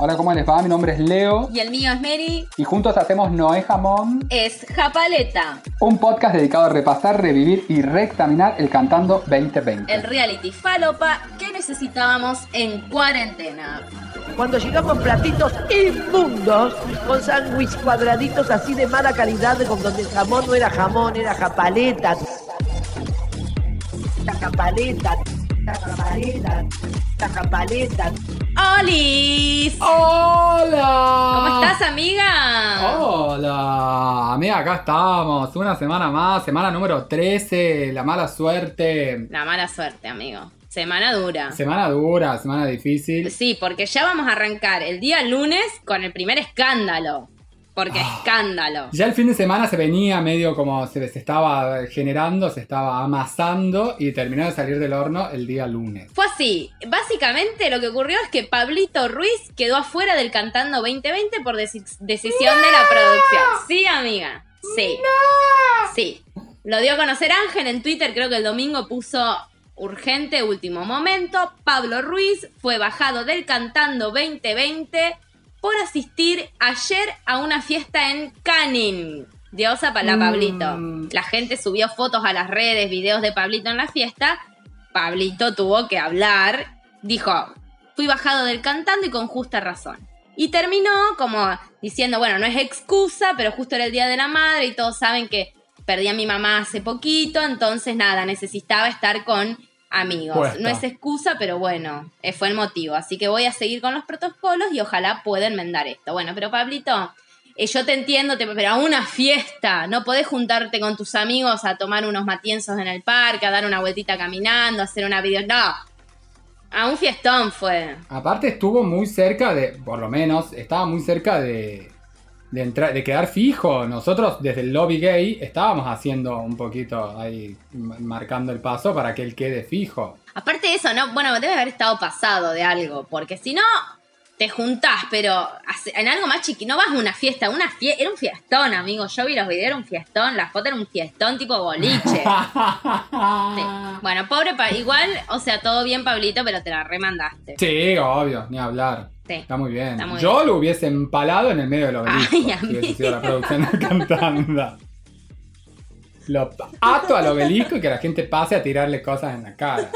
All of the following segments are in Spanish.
Hola, ¿cómo les va? Mi nombre es Leo Y el mío es Mary. y juntos hacemos Noé Jamón, Es Japaleta, un podcast dedicado a repasar, revivir y reexaminar el Cantando 2020. el reality falopa que necesitábamos en cuarentena. Cuando llegamos platitos inmundos, con sándwich cuadraditos así de mala calidad, con donde el jamón no era jamón, era japaleta. La japaleta, la japaleta, la japaleta. ¡Olis! ¡Hola! ¿Cómo estás, amiga? Hola, amiga, acá estamos. Una semana más, semana número 13, la mala suerte. La mala suerte, amigo. Semana dura. Semana dura, semana difícil. Sí, porque ya vamos a arrancar el día lunes con el primer escándalo. Porque Ah. escándalo. Ya el fin de semana se venía medio como se, se estaba generando, se estaba amasando y terminó de salir del horno el día lunes. Fue así. Básicamente lo que ocurrió es que Pablito Ruiz quedó afuera del Cantando 2020 por deci- decisión de la producción. Sí, amiga. Sí. Sí. Lo dio a conocer Ángel en Twitter, creo que el domingo puso urgente último momento. Pablo Ruiz fue bajado del Cantando 2020 por asistir ayer a una fiesta en Canning. Diosa para Mm. Pablito. La gente subió fotos a las redes, videos de Pablito en la fiesta. Pablito tuvo que hablar. Dijo, fui bajado del cantando y con justa razón. Y terminó como diciendo, bueno, no es excusa, pero justo era el Día de la Madre y todos saben que perdí a mi mamá hace poquito, entonces nada, necesitaba estar con amigos. Puesta. No es excusa, pero bueno, eh, fue el motivo. Así que voy a seguir con los protocolos y ojalá pueda enmendar esto. Bueno, pero Pablito, eh, yo te entiendo, te- pero a una fiesta, no podés juntarte con tus amigos a tomar unos matienzos en el parque, a dar una vueltita caminando, a hacer una video. No, a un fiestón fue. Aparte estuvo muy cerca de, por lo menos, estaba muy cerca de, de, entrar, de quedar fijo. Nosotros desde el lobby gay estábamos haciendo un poquito ahí, marcando el paso para que él quede fijo. Aparte de eso, no, bueno, debe haber estado pasado de algo, porque si no, te juntás, pero en algo más chiqui, no vas a una fiesta, una fie era un fiestón, amigo. Yo vi los videos, era un fiestón, la foto era un fiestón tipo boliche. Sí. Bueno, pobre Pa- igual, o sea, todo bien, Pablito, pero te la remandaste. Sí, obvio, ni hablar. Sí. Está muy bien. Está muy Yo bien. lo hubiese empalado en el medio del obelisco. Ay, si hubiese sido la producción de Cantanda. Lo ato al obelisco y que la gente pase a tirarle cosas en la cara.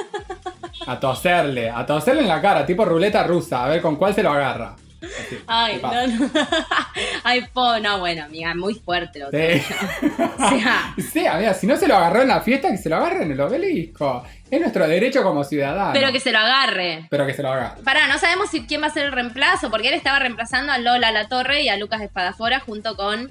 A toserle, a toserle en la cara, tipo ruleta rusa, a ver con cuál se lo agarra. Así, Ay, no, no. Ay, po, no, bueno, amiga, muy fuerte lo Sí. O sea, Sí, amiga, si no se lo agarró en la fiesta, que se lo agarre en el obelisco. Es nuestro derecho como ciudadanos. pero que se lo agarre. Pero que se lo agarre. Pará, no sabemos si quién va a ser el reemplazo, porque él estaba reemplazando a Lola La Torre y a Lucas Espadafora junto con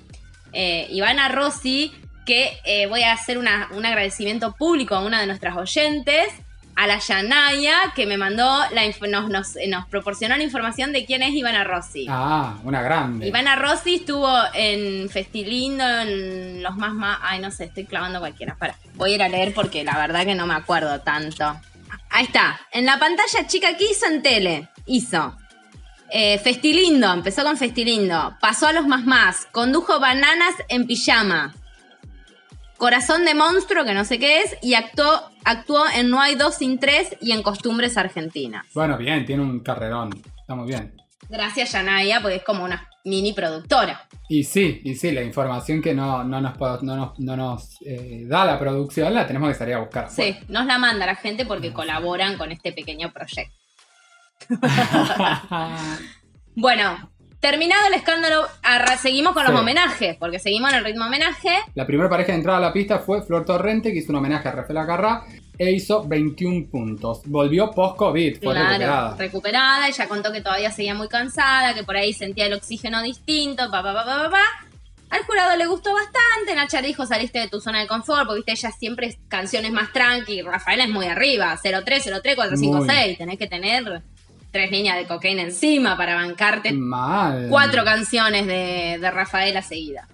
eh, Ivana Rossi, que eh, voy a hacer una- un agradecimiento público a una de nuestras oyentes, a la Yanaya, que me mandó, la nos, nos, eh, nos proporcionó la información de quién es Ivana Rossi. Ah, una grande. Ivana Rossi estuvo en Festilindo, en los más más. Ay, no sé, estoy clavando cualquiera. Para, voy a ir a leer porque la verdad que no me acuerdo tanto. Ahí está. En la pantalla chica que hizo en tele. Hizo. eh, Festilindo, empezó con Festilindo. Pasó a los más más. Condujo bananas en pijama. Corazón de monstruo, que no sé qué es. Y actuó, actuó en No hay dos sin tres y en Costumbres Argentinas. Bueno, bien, tiene un carrerón. Está muy bien. Gracias, Yanaya, porque es como una mini productora. Y sí, y sí, la información que no, no nos, no nos, no nos, eh, da la producción la tenemos que salir a buscar. Sí, nos la manda la gente porque colaboran con este pequeño proyecto. Bueno, terminado el escándalo, seguimos con los Sí. homenajes, porque seguimos en el ritmo homenaje. la primera pareja de entrada a la pista fue Flor Torrente, que hizo un homenaje a Rafael Acarrá e hizo 21 puntos. Volvió post-COVID, fue Claro, recuperada. recuperada, ella contó que todavía seguía muy cansada, que por ahí sentía el oxígeno distinto, pa, pa, pa, pa, pa, pa. Al jurado le gustó bastante, Nacha dijo saliste de tu zona de confort, porque viste, ella siempre es canciones más tranqui, Rafael es muy arriba, 03, 03, 456, tenés que tener tres líneas de cocaína encima para bancarte Mal. cuatro canciones de, de Rafaela seguida.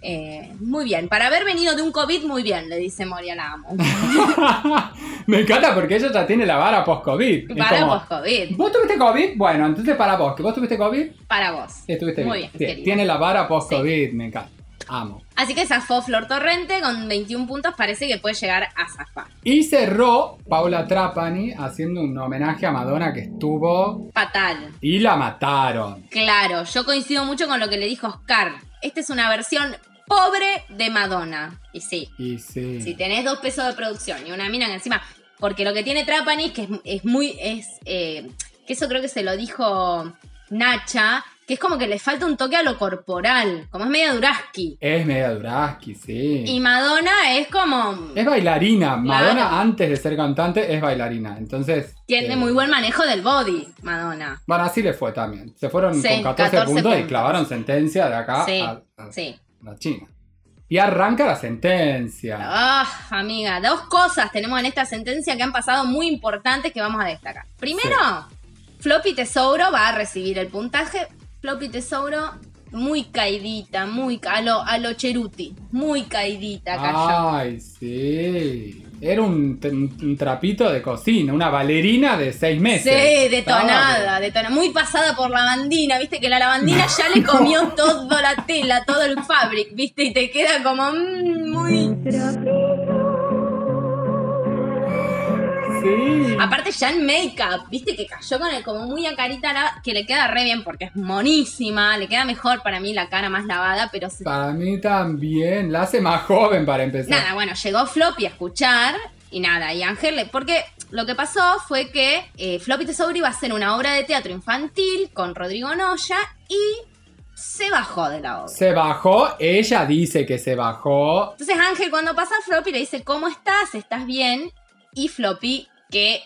Eh, muy bien, para haber venido de un COVID, muy bien, le dice Moria, la amo. Me encanta porque ella ya tiene la vara post-COVID. Como, post-COVID, ¿Vos tuviste COVID? Bueno, entonces para vos, que vos tuviste COVID, para vos. estuviste Muy bien. tiene la vara post-COVID, me encanta. Amo. Así que zafó Flor Torrente con 21 puntos, parece que puede llegar a zafar. Y cerró Paula Trapani haciendo un homenaje a Madonna que estuvo Fatal. y la mataron. Claro, yo coincido mucho con lo que le dijo Oscar. Esta es una versión pobre de Madonna. Y sí, Y sí. si tenés dos pesos de producción y una mina que encima. Porque lo que tiene Trapani es que es, es muy. es eh, Que eso creo que se lo dijo Nacha. Que es como que le falta un toque a lo corporal. Como es media Duraski. Es media Duraski, sí. Y Madonna es como. Es bailarina. Madonna Claro. antes de ser cantante es bailarina. Entonces. Tiene eh, muy buen manejo del body, Madonna. Bueno, así le fue también. Se fueron Sí, con 14, 14 puntos, y clavaron sentencia de acá Sí, a, a Sí. la China. Y arranca la sentencia. Ah, amiga, dos cosas tenemos en esta sentencia que han pasado muy importantes que vamos a destacar. Primero, Floppy Tesouro va a recibir el puntaje. Floppy Tesouro, muy caidita, muy ca- a lo, a lo Cheruti, muy caidita cayó. Ay, sí. Era un, trapito de cocina, una bailarina de seis meses. Sí, detonada, detonada, muy pasada por la lavandina, viste que la lavandina ya le comió toda la tela, todo el fabric, viste, y te queda como mm, muy... Sí. Aparte ya en make-up, viste que cayó con el como muy a carita la- que le queda re bien porque es monísima, le queda mejor para mí la cara más lavada, pero se- Para mí también. La hace más joven para empezar. nada, bueno, llegó Floppy a escuchar y nada, y Ángel, le- porque lo que pasó fue que eh, Floppy Tesouro iba a hacer una obra de teatro infantil con Rodrigo Noya y se bajó de la obra. Se bajó, ella dice que se bajó. Entonces Ángel cuando pasa a Floppy le dice, ¿cómo estás? ¿Estás bien? Y Floppy, que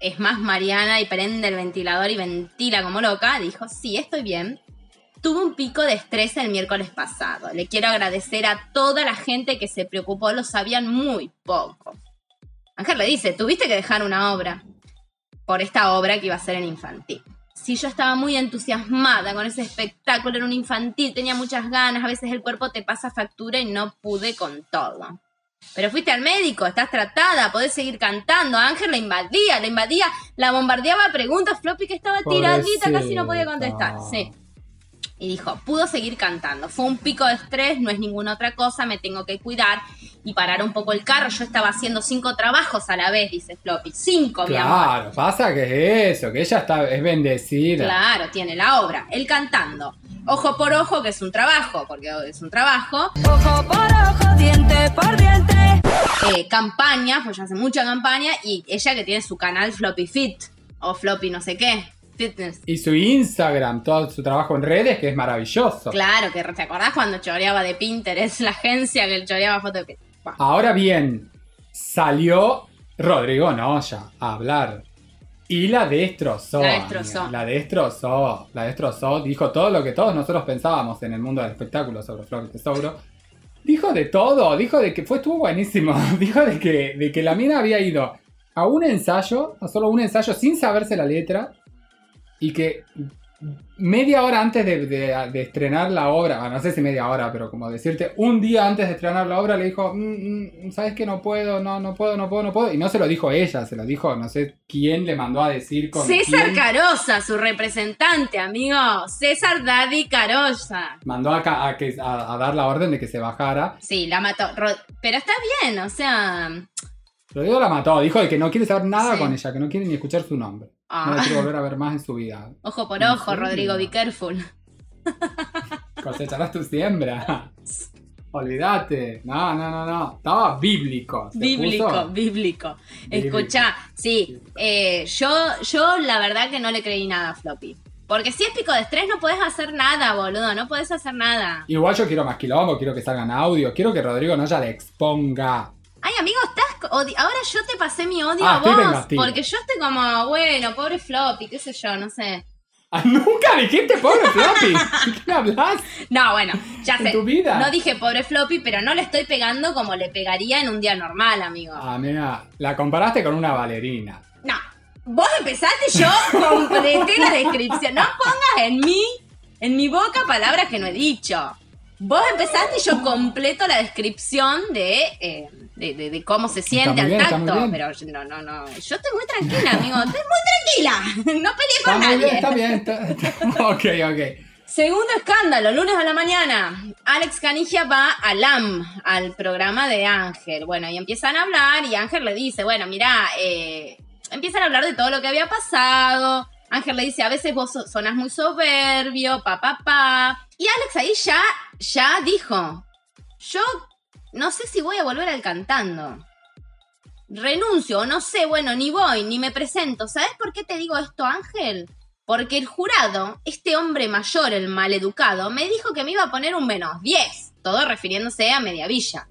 es más Mariana y prende el ventilador y ventila como loca, dijo, sí, estoy bien. Tuve un pico de estrés el miércoles pasado. Le quiero agradecer a toda la gente que se preocupó, lo sabían muy poco. Ángel le dice, tuviste que dejar una obra por esta obra que iba a ser en infantil. Si yo estaba muy entusiasmada con ese espectáculo, era un infantil, tenía muchas ganas, a veces el cuerpo te pasa factura y no pude con todo. Pero fuiste al médico, estás tratada, podés seguir cantando. Ángel la invadía, la invadía, la bombardeaba preguntas. Floppy que estaba tiradita, casi no podía contestar. Sí. Y dijo, pudo seguir cantando. Fue un pico de estrés, no es ninguna otra cosa, me tengo que cuidar y parar un poco el carro. Yo estaba haciendo cinco trabajos a la vez, dice Floppy. Cinco, mi amor. Claro, pasa que es eso, que ella está, es bendecida. Claro, tiene la obra. Él cantando. Ojo por ojo, que es un trabajo, porque es un trabajo. Ojo por ojo, diente por diente. Eh, campaña, pues ya hace mucha campaña. Y ella que tiene su canal Floppy Fit. O Floppy no sé qué. Fitness. Y su Instagram, todo su trabajo en redes, que es maravilloso. Claro, que te acordás cuando choreaba de Pinterest, la agencia que choreaba fotos de Pinterest. Ahora bien, salió Rodrigo Noya a hablar. Y la destrozó. La destrozó. amiga, La destrozó. La destrozó. Dijo todo lo que todos nosotros pensábamos en el mundo del espectáculo sobre Flor Tesouro. Dijo de todo. Dijo de que fue, estuvo buenísimo. Dijo de que, de que la mina había ido a un ensayo, a solo un ensayo, sin saberse la letra. Y que media hora antes de, de- de estrenar la obra, ah, no sé si media hora, pero como decirte, un día antes de estrenar la obra le dijo, "Mm, mm, ¿sabes que no puedo? No, no puedo, no puedo, no puedo. Y no se lo dijo ella, se lo dijo, no sé quién le mandó a decir con César quién. Carosa, su representante, amigo. César Daddy Carosa. Mandó a, a a, a dar la orden de que se bajara. Sí, la mató. Ro- Pero está bien, o sea. Rodrigo la mató, dijo de que no quiere saber nada Sí. con ella, que no quiere ni escuchar su nombre. ah, No la quiere volver a ver más en su vida. Ojo por ¿En ojo? Rodrigo, be careful. Cosecharás tu siembra. Olvídate. No, no, no, no. Estaba bíblico. Bíblico, puso. bíblico. Escucha, sí, eh, yo, yo la verdad que no le creí nada a Floppy. Porque si es pico de estrés no podés hacer nada, boludo, no podés hacer nada. Igual yo quiero más quilombo, quiero que salgan audio, quiero que Rodrigo Noya le exponga. Ay, amigo, estás. Ahora yo te pasé mi odio Ah, a vos. Porque yo estoy como, bueno, pobre Floppy, qué sé yo, no sé. Ah, Nunca dijiste pobre Floppy. ¿De qué hablas? No, bueno, ya En sé. tu vida. No dije pobre Floppy, pero no le estoy pegando como le pegaría en un día normal, amigo. Ah, mira, la comparaste con una bailarina. No. Vos empezaste, yo completé la descripción. No pongas en mí, en mi boca, palabras que no he dicho. Vos empezaste y yo completo la descripción de, eh, de, de- de cómo se siente al bien, tacto. bien. Pero yo- no, no, no. Yo estoy muy tranquila, amigo. Estoy muy tranquila. No peleé con nadie. bien, está bien. está- está- Ok, ok. Segundo escándalo, lunes a la mañana. Alex Canigia va a LAM, al programa de Ángel. Bueno, y empiezan a hablar y Ángel le dice, bueno, mira, eh, empiezan a hablar de todo lo que había pasado. Ángel le dice, a veces vos so- sonás muy soberbio, pa, pa, pa. Y Alex ahí ya, ya dijo, yo no sé si voy a volver al cantando. Renuncio, o no sé, bueno, ni voy, ni me presento. ¿Sabes por qué te digo esto, Ángel? Porque el jurado, este hombre mayor, el maleducado, me dijo que me iba a poner un menos 10. Todo refiriéndose a Mediavilla.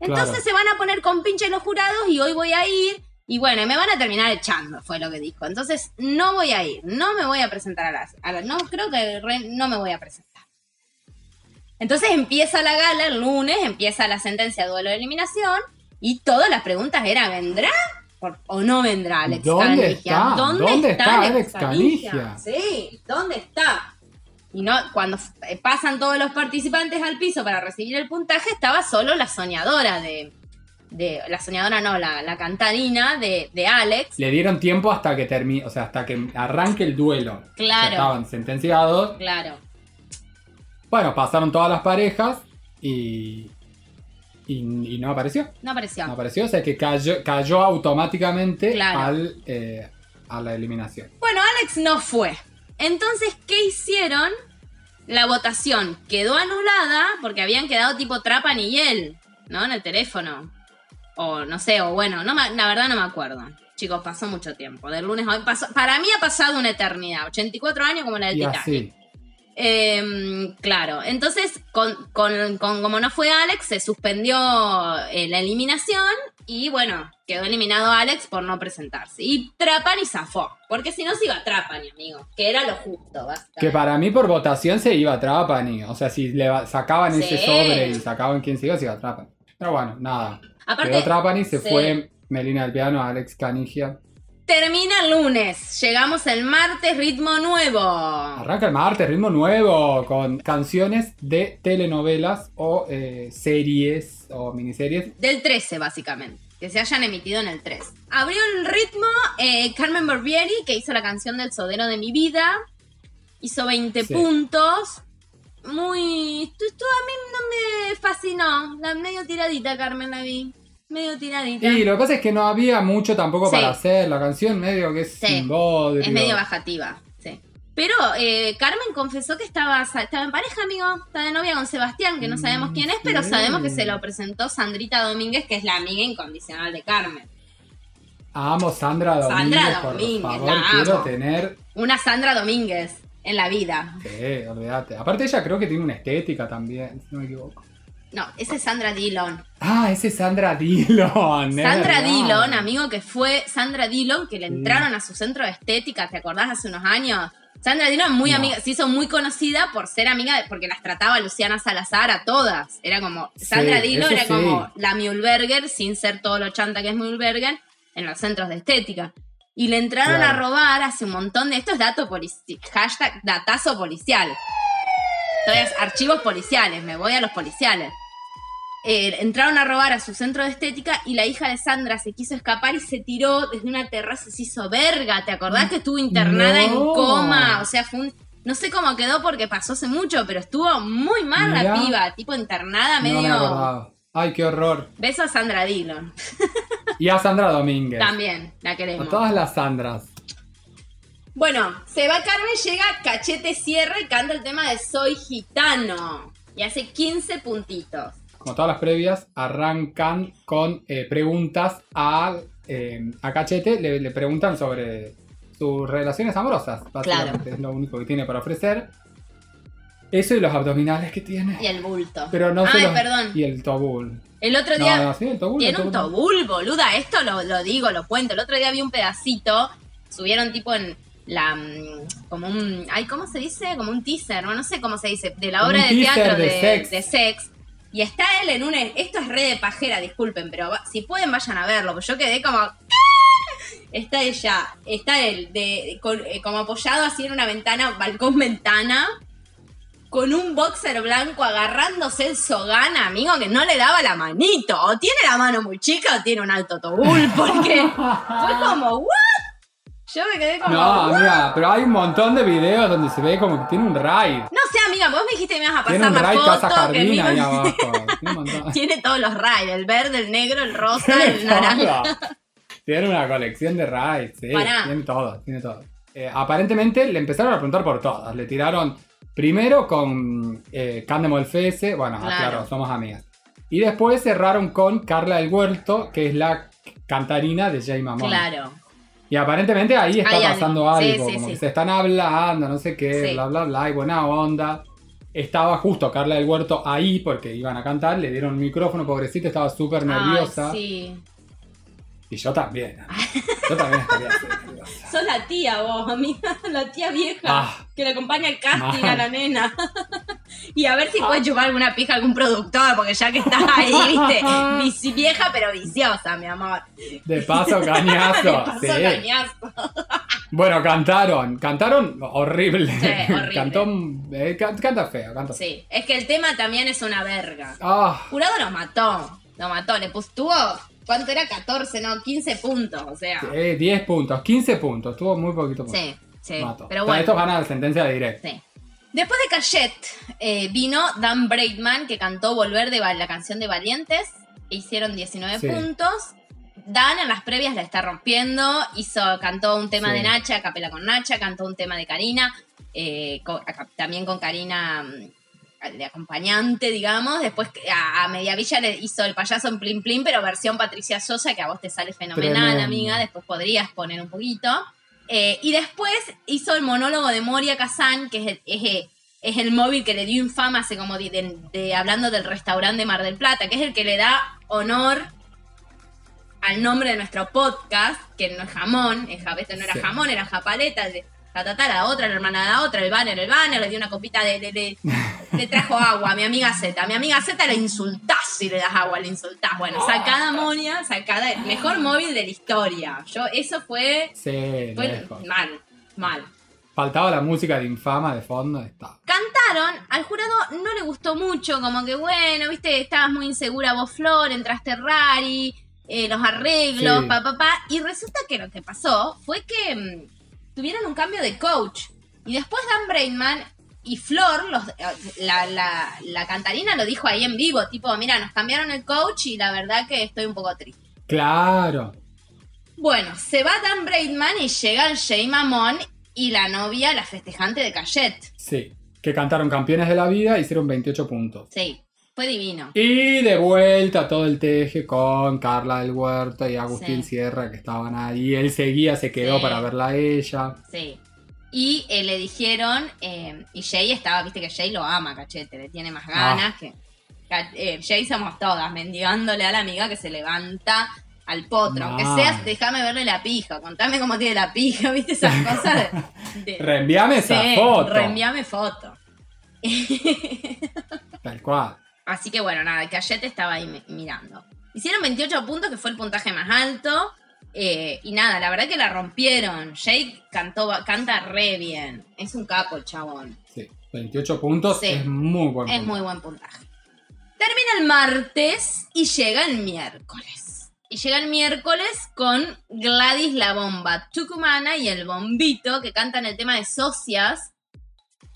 Entonces Claro. se van a poner con pinche los jurados y hoy voy a ir. Y bueno, me van a terminar echando, fue lo que dijo. Entonces no voy a ir, no me voy a presentar a las. A la- no, creo que re- no me voy a presentar. Entonces empieza la gala el lunes, empieza la sentencia de duelo de eliminación. Y todas las preguntas eran: ¿vendrá por- o no vendrá Alex ¿Dónde Canigia? está? ¿Dónde está Alex Canigia? Sí, ¿dónde está? Y no, cuando f- pasan todos los participantes al piso para recibir el puntaje, estaba solo la soñadora de. De la soñadora no, la, la cantarina de, de Alex. Le dieron tiempo hasta que termine, o sea, hasta que arranque el duelo. Claro. Ya estaban sentenciados. Claro. Bueno, pasaron todas las parejas y. Y, y no apareció. No apareció. No apareció, o sea que cayó, cayó automáticamente Claro. al, eh, a la eliminación. Bueno, Alex no fue. Entonces, ¿qué hicieron? La votación quedó anulada porque habían quedado tipo Trapan y él, ¿no? En el teléfono. O no sé, o bueno, no me- la verdad no me acuerdo. Chicos, pasó mucho tiempo. Del lunes a hoy pasó. Para mí ha pasado una eternidad. 84 años como la del Titanic. Eh, claro, entonces, con, con- con- como no fue Alex, se suspendió eh, la eliminación y bueno, quedó eliminado Alex por no presentarse. Y Trapani zafó, porque si no se iba Trapani, amigo, que era lo justo. Que para mí por votación se iba a Trapani. O sea, si le sacaban ese sobre y sacaban quién se iba, se iba a Trapani. Pero bueno, nada. Aparte, Quedó Trapani, se sí. fue Melina del Piano, Alex Canigia. termina el lunes, llegamos el martes, ritmo nuevo. Arranca el martes, ritmo nuevo, con canciones de telenovelas o eh, series o miniseries. Del 13, básicamente. Que se hayan emitido en el 3. Abrió el ritmo eh, Carmen Barbieri, que hizo la canción del Sodero de mi vida. Hizo 20 Sí. puntos. Muy. Esto, esto a mí no me fascinó. La medio tiradita, Carmen, la vi. Medio tiradita. Y lo que pasa es que no había mucho tampoco Sí. para hacer. La canción medio que es Sí. sin bodrio. Es medio bajativa, sí. Pero eh, Carmen confesó que estaba, estaba en pareja, amigo. Está de novia con Sebastián, que no sabemos Mm, quién es, pero sabemos que se lo presentó Sandrita Domínguez, que es la amiga incondicional de Carmen. Amo Sandra Domínguez, Sandra por Domínguez, favor. la Quiero amo. tener. Una Sandra Domínguez en la vida. Sí, olvídate. Aparte, ella creo que tiene una estética también, si no me equivoco. No, esa es Sandra Dillon. Ah, ese es Sandra Dillon. Sandra. Dillon, amigo, que fue Sandra Dillon, que le entraron a su centro de estética, ¿te acordás? Hace unos años. Sandra Dillon muy No. amiga, se hizo muy conocida por ser amiga, de- porque las trataba Luciana Salazar a todas. Era como, Sandra Sí, Dillon era sí. como la Mühlberger, sin ser todo lo chanta que es Mühlberger, en los centros de estética. Y le entraron Claro. a robar hace un montón de... Esto es dato policial, hashtag datazo policial. Entonces, archivos policiales, me voy a los policiales. Eh, entraron a robar a su centro de estética y la hija de Sandra se quiso escapar y se tiró desde una terraza y se hizo verga. ¿Te acordás que estuvo internada en coma? O sea, fue un... No sé cómo quedó porque pasó hace mucho, pero estuvo muy mal Mirá. la piba. Tipo internada No me medio... Ay, qué horror. Beso a Sandra Dillon. Y a Sandra Domínguez. También, la A queremos. todas las Sandras. Bueno, se va Carmen, llega Cachete Sierra y canta el tema de Soy Gitano. Y hace 15 puntitos. Como todas las previas, arrancan con eh, preguntas a, eh, a Cachete. Le, le preguntan sobre sus relaciones amorosas. Básicamente es lo único que tiene para ofrecer. Eso y los abdominales que tiene. Y el bulto. Pero no Ay, perdón. Y el tobul. El otro día no, sí, el tobul. tiene el un tobul. tobul, boluda. Esto lo, lo digo, lo cuento. El otro día vi un pedacito. Subieron tipo en la. mm, Como un. Ay, ¿cómo se dice? Como un teaser, ¿no? No sé cómo se dice. De la Un obra de teatro de de, Sex. de Sex. Y está él en un. Esto es re de pajera, disculpen, pero va- si pueden vayan a verlo. Porque yo quedé como. Está ella, está él, de, con- eh, como apoyado así en una ventana, balcón ventana, con un boxer blanco agarrándose el sogana, amigo, que no le daba la manito. O tiene la mano muy chica o tiene un alto tobul, porque fue como, ¿what? Yo me quedé como. No, amiga, pero hay un montón de videos donde se ve como que tiene un raid. No sé, amiga, vos me dijiste que me ibas a pasar Tiene un la raid foto. casa que jardín me ahí abajo. Tiene un montón. Tiene todos los raids, el verde, el negro, el rosa, el naranja. Tiene una colección de raids, sí. Pará. Tiene todo, tiene todo. Eh, aparentemente le empezaron a preguntar por todas. Le tiraron primero con eh, Candemol FS, bueno, ah, Claro. claro, somos amigas. Y después cerraron con Carla del Huerto, que es la cantarina de Jay Mamón. Claro. Y aparentemente ahí está pasando algo. Sí, algo, sí, como sí. que se están hablando, no sé qué, bla, bla, bla, y buena onda. Estaba justo Carla del Huerto ahí porque iban a cantar, le dieron un micrófono, pobrecita, estaba súper nerviosa. Ay, sí. Y yo también. Yo también estaría. Sos la tía vos, amiga, la tía vieja Ah. que le acompaña al casting a la nena. y a ver si puedes chupar alguna pija a algún productor, porque ya que estás ahí, viste, vieja pero viciosa, mi amor. De paso, cañazo. De paso, sí. cañazo. Bueno, cantaron. Cantaron horrible. Sí, horrible. Cantó, eh, can- canta feo, canta feo. Sí, es que el tema también es una verga. Ah, Jurado lo mató, lo mató, le puso, tuvo, ¿cuánto era? 14, no, 15 puntos, o sea. eh, 10 puntos, 15 puntos. Tuvo muy poquito puntos. Sí, sí, Mato. pero bueno. Estos ganan la sentencia de directo. Sí. Después de Cayet, eh, vino Dan Braidman, que cantó Volver de la canción de Valientes. e Hicieron 19 Sí. puntos. Dan en las previas la está rompiendo. Hizo, cantó un tema Sí. de Nacha, capela con Nacha, cantó un tema de Karina. eh, también con Karina mm, de acompañante, digamos. Después a, a Mediavilla le hizo el payaso en Plim Plim, pero versión Patricia Sosa, que a vos te sale fenomenal, Tremendo. amiga. Después podrías poner un poquito. Eh, y después hizo el monólogo de Moria Kazan, que es el, es, el- es el móvil que le dio infama hace como de, de- de- hablando del restaurante de Mar del Plata, que es el que le da honor al nombre de nuestro podcast, que no es jamón, es, este no era Sí. jamón, era japaleta, de ta, ta, ta, la otra, la hermana la otra, el banner, el banner, le dio una copita de, de- de- le trajo agua a mi amiga Z. A mi amiga Z le insultás si le das agua, le insultás. Bueno, sacada Monia, sacada, el mejor móvil de la historia. Yo, eso fue, Sí, fue lejos. mal, mal. Faltaba la música de infama de fondo. Está. Cantaron, al jurado no le gustó mucho, como que bueno, viste, estabas muy insegura vos, Flor, entraste rari, eh, los arreglos, Sí. pa, pa, pa. Y resulta que lo que pasó fue que mm, tuvieron un cambio de coach. Y después Dan Brainman y Flor, los, eh, la, la, la cantarina lo dijo ahí en vivo, tipo, mira, nos cambiaron el coach y la verdad que estoy un poco triste. Claro. Bueno, se va Dan Braidman y llega Jay Mamón y la novia, la festejante de Cayet. Sí. Que cantaron campeones de la vida, hicieron 28 puntos. Sí, fue divino. Y de vuelta todo el teje con Carla del Huerto y Agustín Sí. Sierra que estaban ahí. Él seguía, se quedó Sí. para verla a ella. Sí. Y eh, le dijeron, eh, y Jay estaba, viste que Jay lo ama, cachete, le tiene más ganas que. ca- eh, Jay somos todas, mendigándole a la amiga que se levanta al potro. Aunque seas, déjame verle la pija, contame cómo tiene la pija, viste esas cosas de. de- Reenviame esa foto. Reenviame foto. Tal cual. Así que bueno, nada, Cayete estaba ahí mi- mirando. Hicieron 28 puntos, que fue el puntaje más alto. eh, y nada, la verdad que la rompieron. Jake cantó, canta re bien. Es un capo el chabón. Sí. 28 puntos Sí. es muy buen Es puntaje. muy buen puntaje. Termina el martes y llega el miércoles. Y llega el miércoles con Gladys la Bomba Tucumana y el Bombito, que cantan el tema de Socias,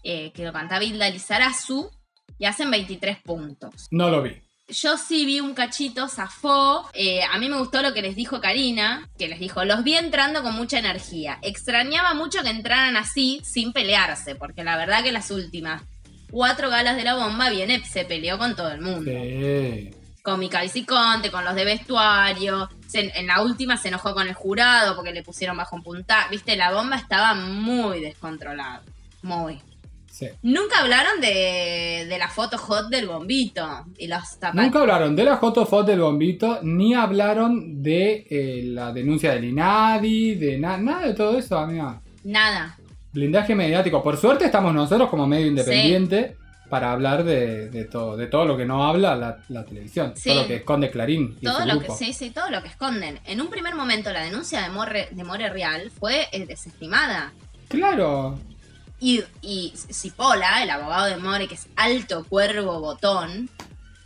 eh, que lo canta Vilda Lizarazu, y hacen 23 puntos. No lo vi. Yo sí vi un cachito, zafó. Eh, a mí me gustó lo que les dijo Karina, que les dijo, los vi entrando con mucha energía. Extrañaba mucho que entraran así, sin pelearse, porque la verdad que las últimas cuatro galas de la bomba viene, se peleó con todo el mundo. Sí. Con Micael Ciconte, con los de vestuario. Se- en la última se enojó con el jurado porque le pusieron bajo un puntaje. Viste, la bomba estaba muy descontrolada. Muy. Sí. Nunca hablaron de, de la foto hot del bombito y los zapatos. Nunca hablaron de la Jotofot del bombito, ni hablaron de eh, la denuncia del INADI, de na- nada de todo eso, amiga. Nada. Blindaje mediático. Por suerte estamos nosotros como medio independiente para hablar de, de todo, de todo lo que no habla la, la televisión, Sí. todo lo que esconde Clarín y Todo su lo que grupo. sí, sí, todo lo que esconden. En un primer momento la denuncia de More, de More Real fue eh, desestimada. Claro, Y, y Cipolla, el abogado de More, que es alto cuervo botón,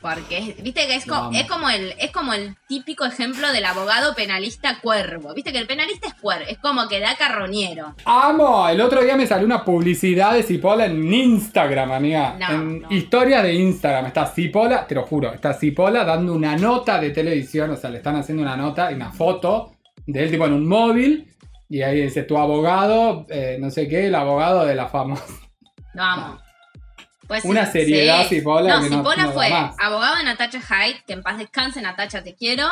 Porque es- viste que es, co- es como el es como el típico ejemplo del abogado penalista cuervo. Viste que el penalista es cuervo, es como que da carroñero. ¡Amo! El otro día me salió una publicidad de Cipolla en Instagram, amiga. No, en no. historias de Instagram. Está Cipolla, te lo juro, está Cipolla dando una nota de televisión. O sea, le están haciendo una nota y una foto de él, tipo en un móvil. Y ahí dice, tu abogado, eh, no sé qué, el abogado de la famosa. Lo amo. Pues Una sí, seriedad, sí. Cipolla, No, que Cipolla no fue abogado de Natacha Hyde, que en paz descanse, Natacha te quiero.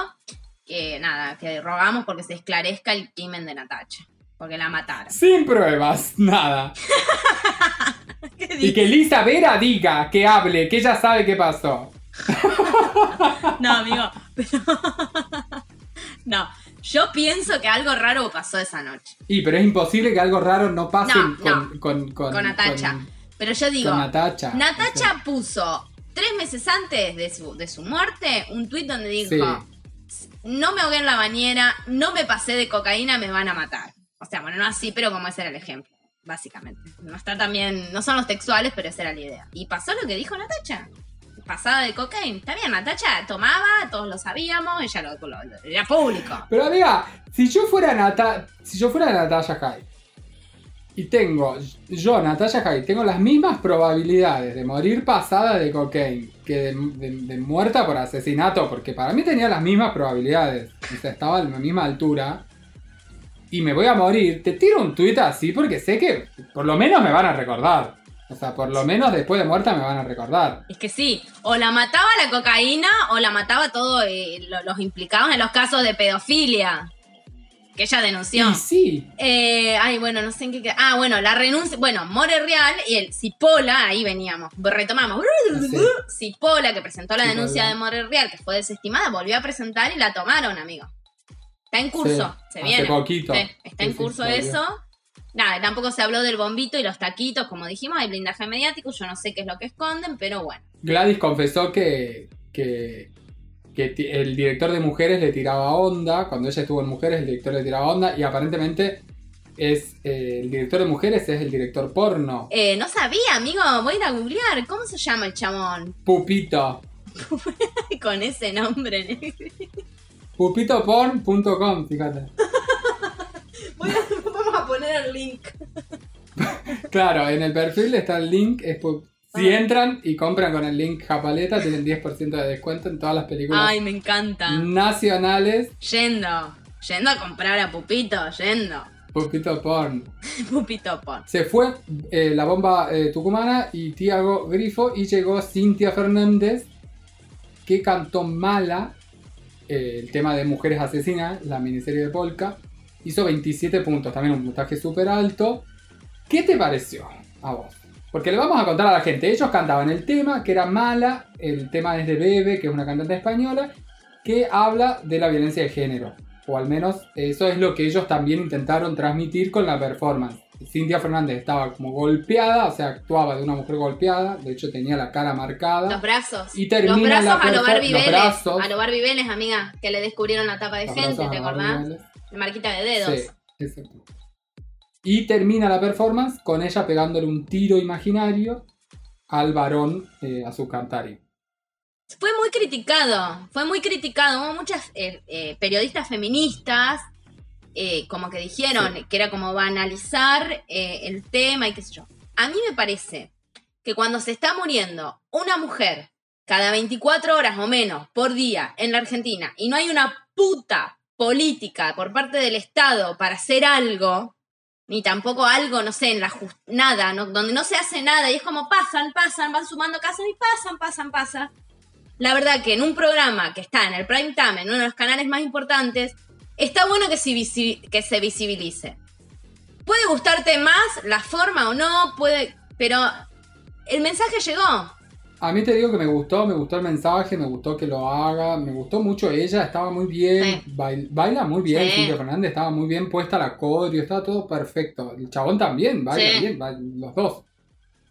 Que nada, que rogamos porque se esclarezca el crimen de Natacha. Porque la mataron. Sin pruebas, nada. ¿Qué Y que Lisa Vera diga, que hable, que ella sabe qué pasó. No, amigo. pero- no, yo pienso que algo raro pasó esa noche. Y pero es imposible que algo raro no pase No, con, no. con, con, Con Natacha. con- Pero yo digo, con Natacha. Natacha puso tres meses antes de su, de su muerte un tuit donde dijo: Sí. No me ahogué en la bañera, no me pasé de cocaína, me van a matar. O sea, bueno, no así, pero como ese era el ejemplo, básicamente. No está también, no son los textuales, pero esa era la idea. Y pasó lo que dijo Natacha. Pasada de cocaína. Está bien, Natacha tomaba, todos lo sabíamos, ella lo, lo- era público. Pero amiga, si yo fuera Nata, si yo fuera Natasha Hyde y tengo, yo Natasha Hyde, tengo las mismas probabilidades de morir pasada de cocaine que de muerta por asesinato, porque para mí tenía las mismas probabilidades, o sea, estaba a la misma altura. Y me voy a morir, te tiro un tuit así porque sé que por lo menos me van a recordar. O sea, por lo menos después de muerta me van a recordar. Es que sí, o la mataba la cocaína o la mataba todos los implicados en los casos de pedofilia que ella denunció. Y sí, Eh, ay, bueno, no sé en qué. Ah, bueno, la renuncia. Bueno, More Real y el Cipola, ahí veníamos. Retomamos. Sí. Cipola, que presentó la Cipolla. denuncia de More Real, que fue desestimada, volvió a presentar y la tomaron, amigo. Está en curso, Sí, se hace viene. poquito. Sí, está en curso eso. Nada, tampoco se habló del bombito y los taquitos, como dijimos, hay blindaje mediático, yo no sé qué es lo que esconden, pero bueno. Gladys confesó que, que, el director de mujeres le tiraba onda. Cuando ella estuvo en mujeres, el director le tiraba onda. Y aparentemente es eh, el director de mujeres es el director porno. Eh, no sabía, amigo, voy a ir a googlear. ¿Cómo se llama el chamón? Pupito. Con ese nombre. Pupitoporn.com, fíjate. Voy a- vamos a poner el link. Claro, en el perfil está el link. es si entran y compran con el link Japaleta, tienen 10% de descuento en todas las películas Ay, me encanta. nacionales. Yendo. Yendo a comprar a Pupito, yendo. Pupito Porn. Pupito por. Se fue eh, la bomba eh, tucumana y Tiago Grifo y llegó Cintia Fernández que cantó Mala, eh, el tema de Mujeres Asesinas, la miniserie de Polka. Hizo 27 puntos, también un puntaje súper alto. ¿Qué te pareció a vos? Porque le vamos a contar a la gente, ellos cantaban el tema que era Mala, el tema es de Bebe, que es una cantante española, que habla de la violencia de género. O al menos eso es lo que ellos también intentaron transmitir con la performance. Cintia Fernández estaba como golpeada, o sea, actuaba de una mujer golpeada, de hecho tenía la cara marcada. Los brazos. Y termina los brazos la a Vélez. brazos. A lo Barbie Vélez, amiga. Que le descubrieron la tapa de Los gente, ¿te acordás? Marquita de dedos. Sí, exacto. Y termina la performance con ella pegándole un tiro imaginario al varón, eh, a su cantari. Fue muy criticado, fue muy criticado. Hubo muchas eh, eh, periodistas feministas como que dijeron Sí. que era como banalizar el tema y qué sé yo. A mí me parece que cuando se está muriendo una mujer cada 24 horas o menos por día en la Argentina y no hay una puta política por parte del Estado para hacer algo, ni tampoco algo, no sé, en la jus- nada, no- donde no se hace nada y es como pasan, pasan, van sumando casos y pasan, pasan, pasan. La verdad que en un programa que está en el prime time, en uno de los canales más importantes, está bueno que se, que se visibilice. Puede gustarte más la forma o no, puede, pero el mensaje llegó. A mí te digo que me gustó, me gustó el mensaje, me gustó que lo haga, me gustó mucho ella, estaba muy bien, Sí. bail- baila muy bien, Sí. Cintia Fernández estaba muy bien puesta la coreo, estaba todo perfecto. El chabón también, baila Sí. bien, ba- los dos.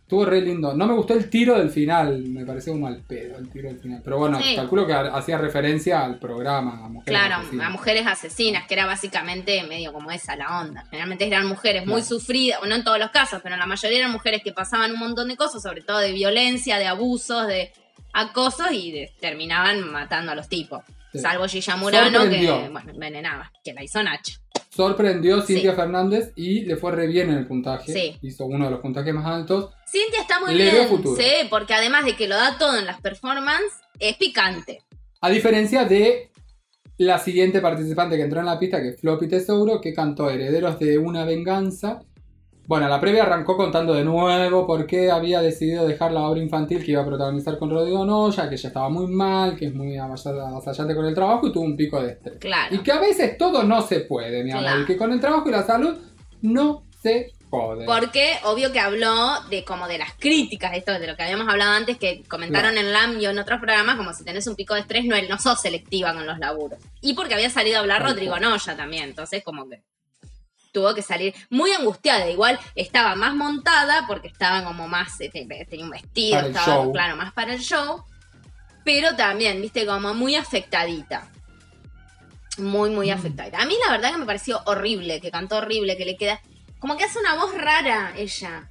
Estuvo re lindo. No me gustó el tiro del final, me pareció un mal pedo el tiro del final. Pero bueno, Sí. calculo que ha- hacía referencia al programa. A Mujeres Claro, Asesinas. a mujeres asesinas, que era básicamente medio como esa la onda. Generalmente eran mujeres muy sufridas, o no en todos los casos, pero en la mayoría eran mujeres que pasaban un montón de cosas, sobre todo de violencia, de abusos, de acosos y de- terminaban matando a los tipos. Sí. Salvo Gilla Murano, que bueno, envenenaba, que la hizo Nacha. Sorprendió Cintia Sí. Fernández y le fue re bien en el puntaje. Sí. Hizo uno de los puntajes más altos. Cintia está muy Le bien, futuro. sí, porque además de que lo da todo en las performances, es picante. A diferencia de la siguiente participante que entró en la pista, que es Floppy Tesouro, que cantó Herederos de una Venganza. Bueno, la previa arrancó contando de nuevo por qué había decidido dejar la obra infantil que iba a protagonizar con Rodrigo Noya, que ya estaba muy mal, que es muy avasall- avasallante con el trabajo y tuvo un pico de estrés. Claro. Y que a veces todo no se puede, mi amor. Y que con el trabajo y la salud no se jode. Porque obvio que habló de como de las críticas, esto de lo que habíamos hablado antes, que comentaron en LAM y en otros programas, como si tenés un pico de estrés, no, no sos selectiva con los laburos. Y porque había salido a hablar Rodrigo. Noya también, entonces como que tuvo que salir muy angustiada. Igual estaba más montada porque estaba como más, eh, te- tenía un vestido, estaba show. claro, más para el show. Pero también, viste, como muy afectadita. Muy, muy Mm. afectadita. A mí la verdad que me pareció horrible, que cantó horrible, que le queda... Como que hace una voz rara ella.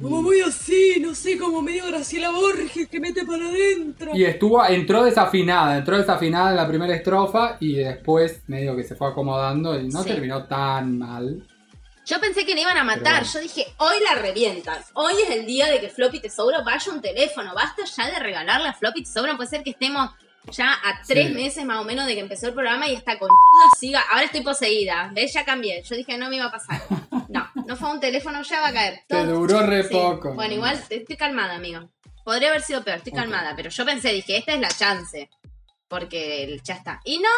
Como muy así, no sé, como medio Graciela Borges que mete para adentro. Y estuvo, entró desafinada, entró desafinada en la primera estrofa y después medio que se fue acomodando y no Sí. terminó tan mal. Yo pensé que le iban a matar. Pero. Yo dije, hoy la revientan. Hoy es el día de que Floppy Tesouro vaya un teléfono. Basta ya de regalarle a Floppy Tesouro. Puede ser que estemos ya a tres Sí. meses más o menos de que empezó el programa y esta con siga. Ahora estoy poseída. ¿Ves? Ya cambié. Yo dije, no me iba a pasar. No, no fue un teléfono, ya va a caer. Te duró re Sí. poco. Bueno, igual estoy calmada, amigo. Podría haber sido peor, estoy calmada. Pero yo pensé, dije, esta es la chance. Porque ya está. Y no,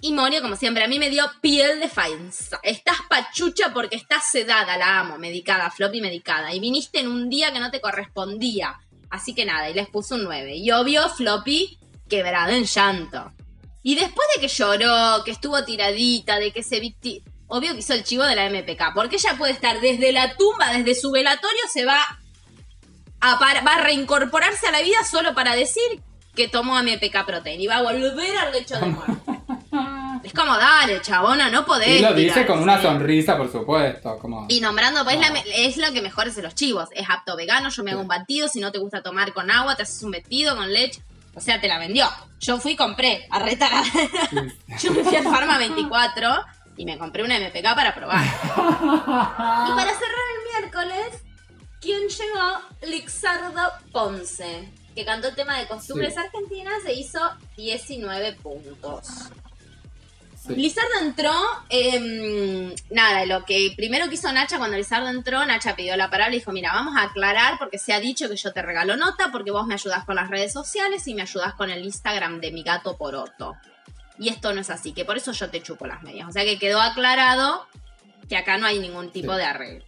y Moria, como siempre, a mí me dio piel de faenza. Estás pachucha porque estás sedada, la amo, medicada, floppy medicada. Y viniste en un día que no te correspondía. Así que nada, y les puso un 9. Y obvio, floppy quebrado en llanto. Y después de que lloró, que estuvo tiradita, de que se victi... Obvio que hizo el chivo de la MPK. Porque ella puede estar desde la tumba, desde su velatorio, se va a, va a reincorporarse a la vida solo para decir que tomó MPK Protein y va a volver al lecho de muerte. es como, dale, chabona, no podés. Y lo dice tirar con una sonrisa, por supuesto. Como... Y nombrando, pues No. es, la me- es lo que mejor hace los chivos. Es apto vegano, yo me hago un batido, si no te gusta tomar con agua, te haces un batido con leche. O sea, te la vendió. Yo fui y compré, a retar. yo me fui al Pharma 24 y me compré una MPK para probar. y para cerrar el miércoles, ¿quién llegó? Lixardo Ponce, que cantó el tema de costumbres Sí. argentinas e hizo 19 puntos. Sí. Lizardo entró, em, nada, lo que primero que hizo Nacha cuando Lizardo entró, Nacha pidió la palabra y dijo, mira, vamos a aclarar porque se ha dicho que yo te regalo nota, porque vos me ayudás con las redes sociales y me ayudás con el Instagram de mi gato Poroto. Y esto no es así, que por eso yo te chupo las medias. O sea que quedó aclarado que acá no hay ningún tipo Sí. de arreglo.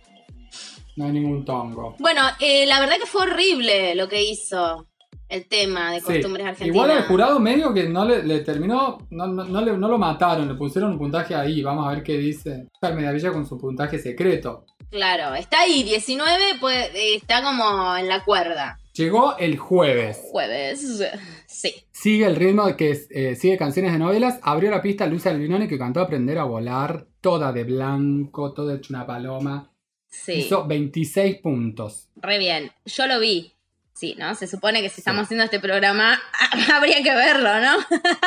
No hay ningún tongo. Bueno, eh, la verdad que fue horrible lo que hizo el tema de Sí. costumbres argentinas. Igual al jurado medio que no le, le terminó, no, no, no le- no lo mataron, le pusieron un puntaje ahí, vamos a ver qué dice. Carmen Villa con su puntaje secreto. Claro, está ahí, 19, pues, eh, está como en la cuerda. Llegó el jueves. Jueves. Sí. Sigue el ritmo que eh, sigue canciones de novelas. Abrió la pista Luisa Albinoni que cantó Aprender a volar, toda de blanco, toda hecha una paloma. Sí. Hizo 26 puntos. Re bien. Yo lo vi. Sí, ¿no? Se supone que si estamos haciendo este programa, habría que verlo, ¿no?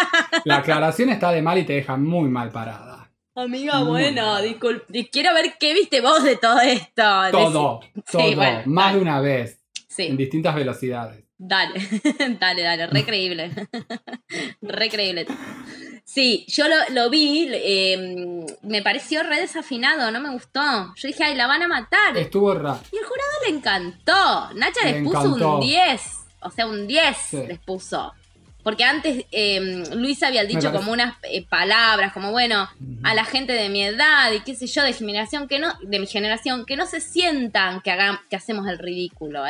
La aclaración está de mal y te deja muy mal parada. Amiga, Muy bueno, disculpe. Quiero ver qué viste vos de todo esto. Todo, todo, Sí, bueno, más de una vez, Sí. en distintas velocidades. Dale, dale, dale, re creíble. re creíble. Sí, yo lo, lo vi, eh, me pareció re desafinado, no me gustó. Yo dije, ay, la van a matar. Estuvo raro. Y el jurado le encantó. Nacha Le les puso encantó. un 10. O sea, un 10 Sí. les puso. Porque antes eh, Luis había dicho como unas eh, palabras, como bueno, a la gente de mi edad y qué sé yo, de generación que no, de mi generación, que no se sientan que hagan, que hacemos el ridículo.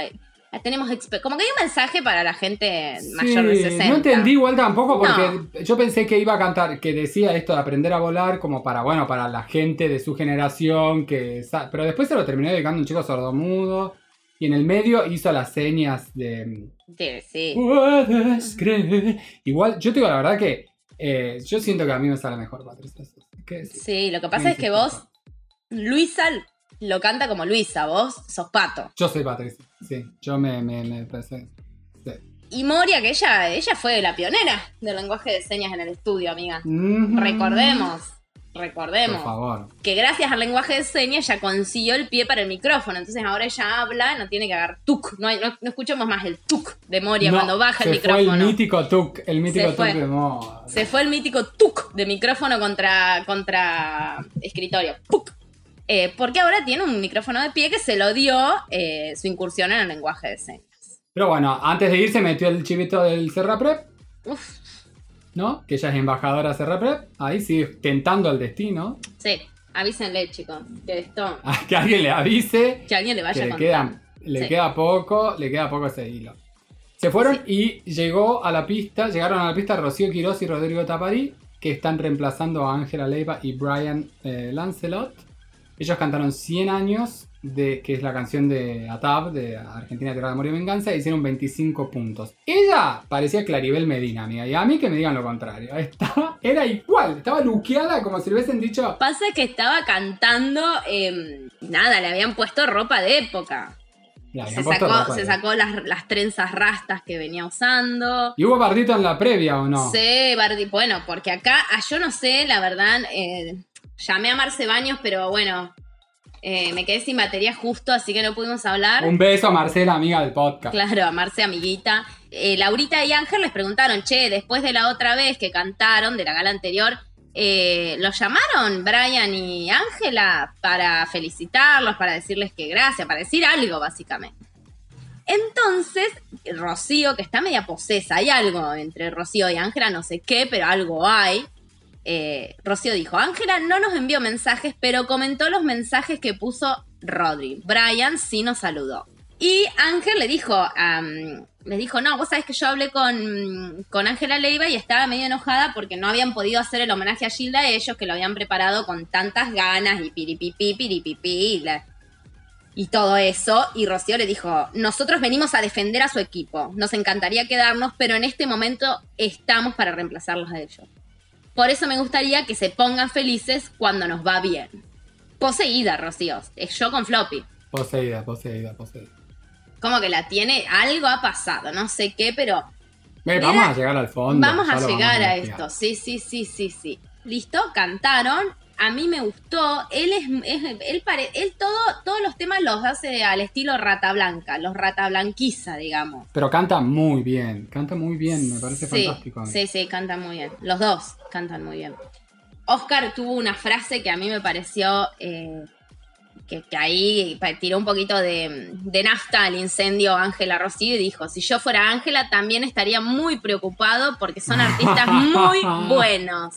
Tenemos como que hay un mensaje para la gente mayor de Sí, 60. no entendí igual tampoco porque yo pensé que iba a cantar, que decía esto de aprender a volar como para, bueno, para la gente de su generación, que pero después se lo terminó dedicando a un chico sordomudo y en el medio hizo las señas de Sí, sí. puedes creer. Igual, yo te digo la verdad que eh, yo siento que a mí me sale mejor Patricia. Sí, lo que pasa es que vos, Luisa lo canta como Luisa, vos sos pato. Yo soy Patricia, sí, yo me, me, me pensé. sí. Y Moria, que ella, ella fue la pionera del lenguaje de señas en el estudio, amiga. Mhm. Recordemos, Por recordemos favor. que gracias al lenguaje de señas ya consiguió el pie para el micrófono. Entonces ahora ella habla, no tiene que agarrar tuk. No, hay- no, no escuchamos más el tuk de Moria No, cuando baja el se fue micrófono. el mítico tuk, el mítico tuk de moda. Se fue el mítico tuk de micrófono contra, contra escritorio. Puk. Eh, porque ahora tiene un micrófono de pie que se lo dio eh, su incursión en el lenguaje de señas. Pero bueno, antes de irse metió el chivito del Serraprep, Uf, ¿no? Que ella es embajadora Serraprep. Ahí sigue tentando al destino. sí, avísenle, chicos, que esto, A que alguien le avise que alguien le que vaya a le queda, le Sí. queda poco, le queda poco ese hilo. Se fueron y llegó a la pista, llegaron a la pista Rocío Quiroz y Rodrigo Taparí, que están reemplazando a Ángela Leiva y Brian eh, Lancelot. Ellos cantaron 100 años, de, que es la canción de Atab, de Argentina Tierra de Amor y Venganza, e hicieron 25 puntos. Ella parecía Claribel Medina, amiga, y a mí que me digan lo contrario. Estaba, era igual, estaba luqueada como si le hubiesen dicho, Pasa que estaba cantando, eh, nada, le habían puesto ropa de época. "Le habían Se sacó, ropa se de- sacó las, las trenzas rastas que venía usando. ¿Y hubo bardito en la previa o no? Sí, Bardi, bueno, porque acá, ah, yo no sé, la verdad, eh, llamé a Marce Baños, pero bueno, eh, me quedé sin batería justo, así que no pudimos hablar. Un beso a Marcela, amiga del podcast. Claro, a Marce, amiguita. Eh, Laurita y Ángel les preguntaron, che, después de la otra vez que cantaron, de la gala anterior, eh, ¿los llamaron Brian y Ángela para felicitarlos, para decirles que gracias, para decir algo, básicamente? Entonces, Rocío, que está media posesa, hay algo entre Rocío y Ángela, no sé qué, pero algo hay. Eh, Rocío dijo, Ángela no nos envió mensajes, pero comentó los mensajes que puso Rodri. Brian sí nos saludó. Y Ángel le dijo, les dijo, no, vos sabés que yo hablé con Ángela Leiva y estaba medio enojada porque no habían podido hacer el homenaje a Gilda ellos, que lo habían preparado con tantas ganas y piripipi, piripipi, y todo eso. Y Rocío le dijo, nosotros venimos a defender a su equipo, nos encantaría quedarnos, pero en este momento estamos para reemplazarlos a ellos. Por eso me gustaría que se pongan felices cuando nos va bien. Poseída, Rocío. Es yo con Floppy. Poseída, poseída, poseída. Como que la tiene, algo ha pasado, no sé qué, pero Mira, vamos a llegar al fondo. vamos a llegar a investigar. esto. Sí, sí, sí, sí, sí. Listo, cantaron. A mí me gustó. Él es, es- él, pare- él todo, todos los temas los hace al estilo rata blanca, los rata blanquiza, digamos. Pero canta muy bien, canta muy bien, me parece sí, fantástico. Sí, sí, cantan muy bien. Los dos cantan muy bien. Oscar tuvo una frase que a mí me pareció eh, que, que ahí tiró un poquito de, de nafta al incendio Ángela Rocío y dijo, si yo fuera Ángela también estaría muy preocupado porque son artistas muy buenos.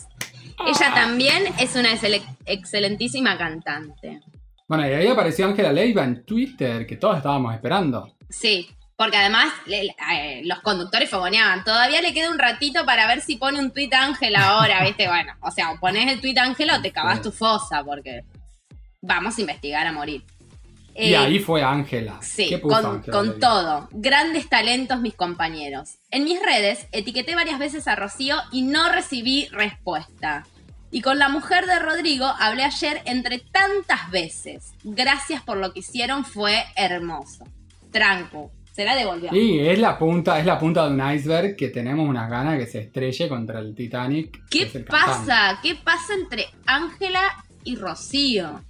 Ella también es una excel- excelentísima cantante. Bueno, y ahí apareció Ángela Leiva en Twitter, que todos estábamos esperando. Sí, porque además le- eh, los conductores fogoneaban. Todavía le queda un ratito para ver si pone un tuit Ángela ahora, ¿viste? Bueno, o sea, o pones el tuit Ángela o te cavas tu fosa, porque vamos a investigar a morir. Y Eh, ahí fue Ángela. Sí, ¿Qué puso con, con todo. Grandes talentos, mis compañeros. En mis redes etiqueté varias veces a Rocío y no recibí respuesta. Y con la mujer de Rodrigo hablé ayer entre tantas veces. Gracias por lo que hicieron, fue hermoso. Tranco, se la devolvió. Y es la punta, es la punta de un iceberg que tenemos unas ganas de que se estrelle contra el Titanic. ¿Qué cantante. pasa? ¿Qué pasa entre Ángela y Rocío?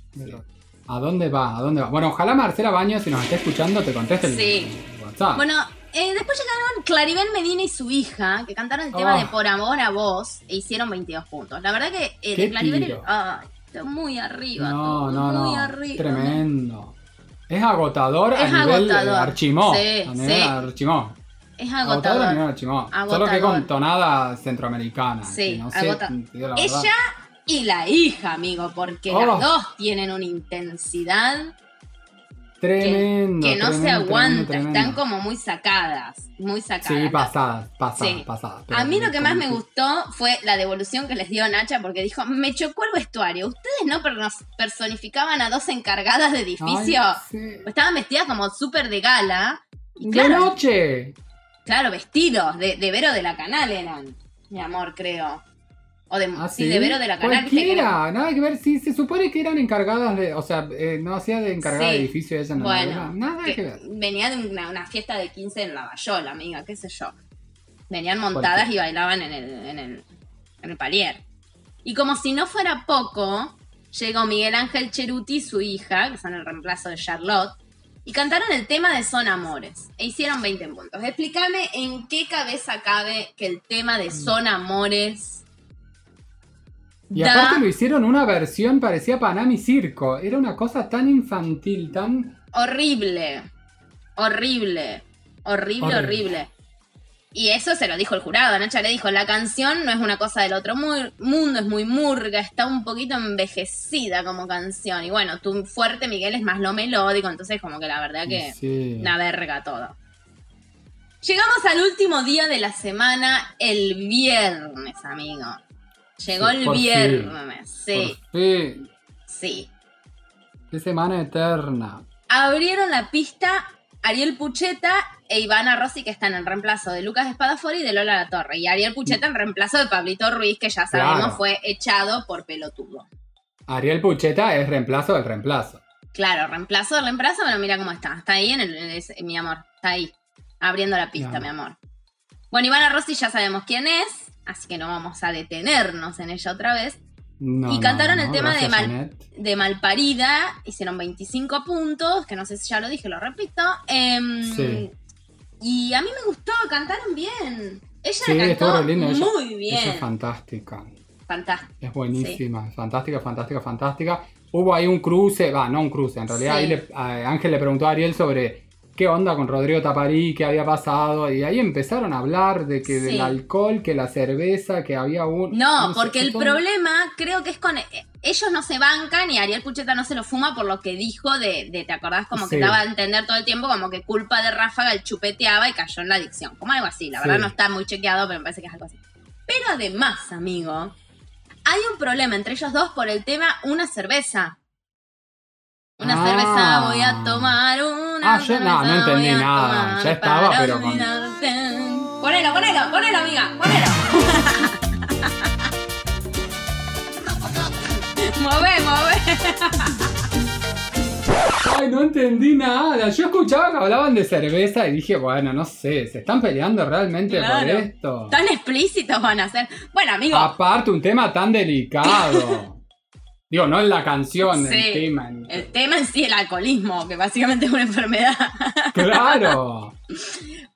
¿A dónde va? ¿A dónde va? Bueno, ojalá Marcela Baños, si nos está escuchando, te conteste el Sí. WhatsApp. Bueno, eh, después llegaron Claribel Medina y su hija, que cantaron el tema Oh. de Por Amor a Vos e hicieron 22 puntos. La verdad que eh, de Claribel está muy arriba. no, no, muy no. arriba. Tremendo. Es agotador a Es nivel agotador. eh, archimó. Sí, a nivel sí. archimó. Es Agotador a nivel agotador. archimó. Solo Agotador. que con tonada centroamericana. Sí, no sé. Ella y la hija, amigo, porque Oh. las dos tienen una intensidad Tremendo. que no se aguanta. tremendo, Están como muy sacadas. Muy sacadas. Sí, pasadas, pasadas, Sí. pasadas. A mí lo que más me gustó fue la devolución que les dio Nacha porque dijo, me chocó el vestuario. ¿Ustedes no personificaban a dos encargadas de edificio? Ay, sí. Estaban vestidas como súper de gala. Y ¡De claro, noche! claro, vestidos de, de Vero de la Canal eran, mi amor, creo. O de, Ah, sí, de Vero de la Canal. Cualquiera, nada que ver. Sí, se supone que eran encargadas de. O sea, eh, no hacía de encargada Sí. de edificio ella la Bueno. Nada que, que ver. venía de una, una fiesta de 15 en Lavayola, amiga, qué sé yo. Venían montadas y bailaban en el, en el, en el palier. Y como si no fuera poco, llegó Miguel Ángel Cheruti y su hija, que son el reemplazo de Charlotte, y cantaron el tema de Son Amores. E hicieron 20 puntos. Explícame en qué cabeza cabe que el tema de Son Amores. Y da- aparte lo hicieron una versión parecía Panami Circo. Era una cosa tan infantil, tan. Horrible. Horrible. Horrible, Horrible. horrible. Y eso se lo dijo el jurado. Nacha le dijo, la canción no es una cosa del otro mu- mundo, es muy murga, está un poquito envejecida como canción. Y bueno, tu fuerte, Miguel, es más lo melódico, entonces como que la verdad que Sí. una verga todo. Llegamos al último día de la semana, el viernes, amigo. Llegó Sí, el viernes, sí, fin. sí. Qué semana eterna. abrieron la pista Ariel Pucheta e Ivana Rossi, que están en reemplazo de Lucas Espadafori y de Lola La Torre. Y Ariel Pucheta en reemplazo de Pablito Ruiz, que ya sabemos Claro. fue echado por pelotudo. Ariel Pucheta es reemplazo del reemplazo. Claro, reemplazo de reemplazo, pero mira cómo está. Está ahí en el, en mi amor. Está ahí. Abriendo la pista, Claro. mi amor. Bueno, Ivana Rossi ya sabemos quién es, así que no vamos a detenernos en ella otra vez. No, Y no, cantaron el tema de Mal- de Malparida, hicieron 25 puntos, que no sé si ya lo dije, lo repito. Em, Sí. Y a mí me gustó, cantaron bien. Ella Sí, cantó. Ella, muy ella bien. es fantástica. Fantástico. Es buenísima, es fantástica, fantástica, fantástica. Hubo ahí un cruce, va, no un cruce, en realidad Sí. ahí le- Ángel le preguntó a Ariel sobre qué onda con Rodrigo Taparí, qué había pasado, y ahí empezaron a hablar de que Sí. del alcohol, que la cerveza, que había un... No, porque el problema creo que es con... Ellos no se bancan y Ariel Pucheta no se lo fuma por lo que dijo de, de ¿te acordás? Como que Sí. daba a entender todo el tiempo como que culpa de Ráfaga el chupeteaba y cayó en la adicción. Como algo así, la verdad Sí. no está muy chequeado, pero me parece que es algo así. Pero además, amigo, hay un problema entre ellos dos por el tema una cerveza. Una Ah. cerveza voy a tomar, una Ah, yo- no, no entendí nada. Ya estaba, pero con-. Ponelo, ponelo, ponelo, amiga, ponelo. Move, move. Ay, no entendí nada. Yo escuchaba que hablaban de cerveza y dije, bueno, no sé, ¿se están peleando realmente por esto? Tan explícitos van a ser. Bueno, amigo, Aparte, un tema tan delicado. Digo, no en la canción, Sí. el tema. en- el tema en sí, el alcoholismo, que básicamente es una enfermedad. Claro.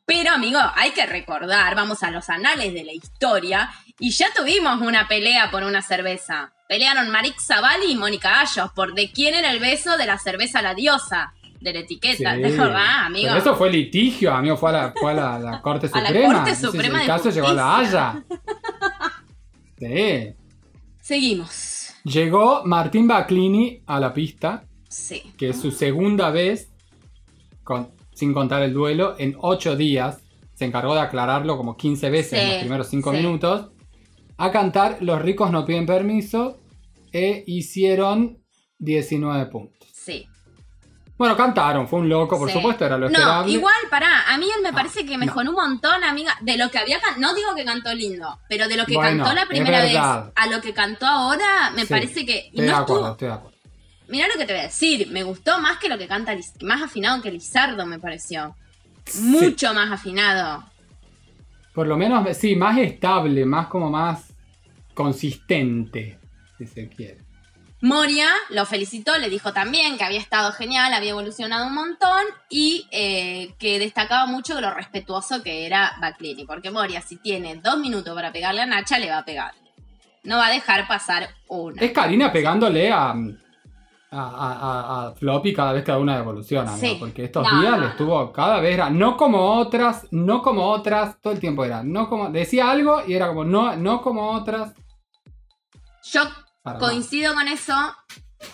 Pero, amigo, hay que recordar, vamos a los anales de la historia, y ya tuvimos una pelea por una cerveza. Pelearon Marix Zavalli y Mónica Ayos por de quién era el beso de la cerveza la diosa, de la etiqueta, Sí. ¿te acordás, amigo? Pero eso fue litigio, amigo, fue a la, fue a la, la Corte A la Suprema. Corte Ese es Suprema el de caso llegó a la. Haya. Sí. Seguimos. Llegó Martín Baclini a la pista, Sí. que es su segunda vez, con, sin contar el duelo, en ocho días. Se encargó de aclararlo como 15 veces en los primeros cinco sí. minutos. A cantar Los ricos no piden permiso e hicieron 19 puntos. Bueno, cantaron, fue un loco, por Sí. supuesto, era lo No, esperable. igual, pará, a mí él me No, parece que no. mejoró un montón, amiga, de lo que había cantado, no digo que cantó lindo, pero de lo que Bueno, cantó la primera vez a lo que cantó ahora, me Sí, parece que... Estoy de no acuerdo, estuvo, estoy de acuerdo. mirá lo que te voy a decir, me gustó más que lo que canta, más afinado que Lizardo, me pareció. Mucho más afinado. Por lo menos, sí, más estable, más como más consistente, si se quiere. Moria lo felicitó, le dijo también que había estado genial, había evolucionado un montón y eh, que destacaba mucho de lo respetuoso que era Baclini. Porque Moria, si tiene dos minutos para pegarle a Nacha, le va a pegar. No va a dejar pasar una. Es Karina pegándole a, a, a- a- a Floppy cada vez que da una devolución, amigo, Sí. porque estos No, días no, le no. estuvo cada vez era no como otras, no como otras, todo el tiempo era, no como decía algo y era como no, no como otras. Yo para coincido con eso.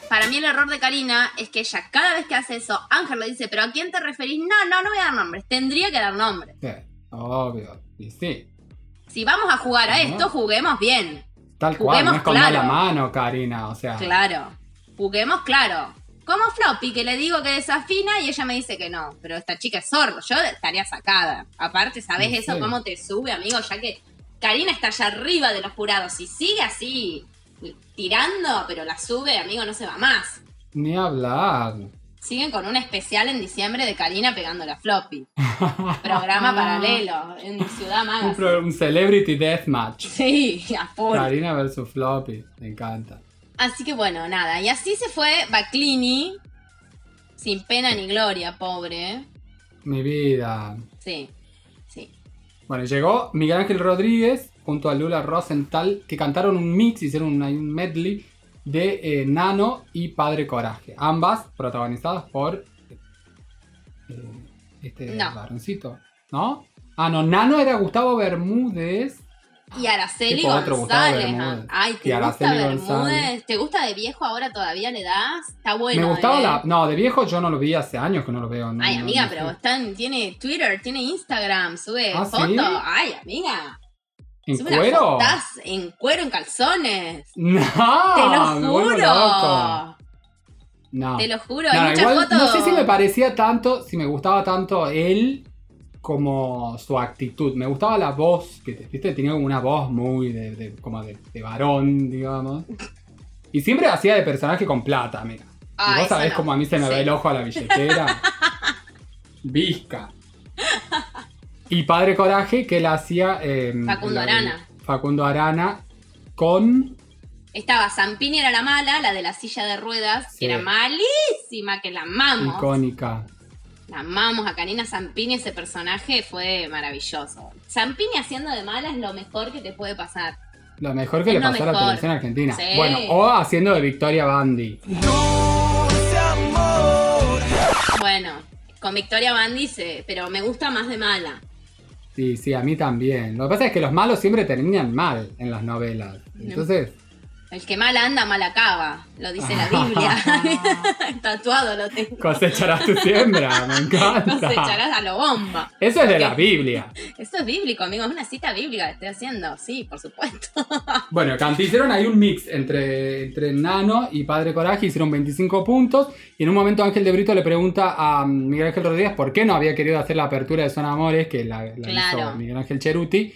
Para mí el error de Karina es que ella cada vez que hace eso, Ángel le dice, pero ¿a quién te referís? No, no, no voy a dar nombres. Tendría que dar nombres. Sí, obvio, y sí, Si vamos a jugar a esto, juguemos bien. tal cual, no Juguemos es con claro. mala mano, Karina, o sea, Claro. Juguemos claro. Como Floppy, que le digo que desafina y ella me dice que no. Pero esta chica es sordo. Yo estaría sacada. Aparte, ¿sabes Sí. eso? ¿Cómo te sube, amigo? Ya que Karina está allá arriba de los jurados. Si sigue así, tirando, pero la sube, amigo, no se va más. Ni hablar. Siguen con un especial en diciembre de Karina pegando la floppy. Programa paralelo en Ciudad Un, Magazine. pro- un Celebrity Deathmatch. Sí, a full. Karina versus Floppy. Me encanta. Así que bueno, nada. Y así se fue Baclini. Sin pena ni gloria, pobre. Mi vida. Sí, sí. Bueno, llegó Miguel Ángel Rodríguez junto a Lula Rosenthal que cantaron un mix, hicieron un, un medley de eh, Nano y Padre Coraje. Ambas protagonizadas por eh, este No. varoncito, ¿no? Ah, no, Nano era Gustavo Bermúdez. Y Araceli González. Bermúdez. Ay, ¿te Y gusta Bermúdez? González. ¿Te gusta de viejo ahora todavía le das? Está bueno. Me gustaba ¿eh? la. No, de viejo yo no lo vi hace años que no lo veo. no- Ay, no- amiga, no pero sé. está en- tiene Twitter, tiene Instagram, sube ¿Ah, fotos. sí? Ay, amiga. ¿En cuero? fotos en cuero, en calzones. No, Te lo juro. No. Te lo juro. No, Hay igual fotos. no sé si me parecía tanto, si me gustaba tanto él como su actitud. Me gustaba la voz, que ¿viste? tenía como una voz muy de, de- como de, de varón, digamos. Y siempre hacía de personaje con plata, mira. Ah, y vos sabés no. cómo a mí se me Sí. ve el ojo a la billetera. Visca. Y Padre Coraje, que él hacía... eh, Facundo la- Arana. Facundo Arana con... Estaba Zampini era la mala, la de la silla de ruedas, Sí. que era malísima, que la amamos. Icónica. La amamos a Karina Zampini, ese personaje fue maravilloso. Zampini haciendo de mala es lo mejor que te puede pasar. Lo mejor que Es le pasó a la televisión argentina. Sí. Bueno, o haciendo de Victoria Bandi. Bueno, con Victoria Bandi, se- pero me gusta más de mala. Sí, sí, a mí también. Lo que pasa es que los malos siempre terminan mal en las novelas. Entonces, El que mal anda, mal acaba, lo dice la Biblia. Tatuado lo tengo. cosecharás tu siembra, me encanta. Cosecharás a lo bomba. Eso es de la. Biblia. Esto es bíblico, amigo, es una cita bíblica que estoy haciendo. Sí, por supuesto. Bueno, Canti hicieron ahí un mix entre, entre Nano y Padre Coraje, hicieron 25 puntos. Y en un momento Ángel de Brito le pregunta a Miguel Ángel Rodríguez por qué no había querido hacer la apertura de Zona Amores, que la, la Claro. hizo Miguel Ángel Cheruti.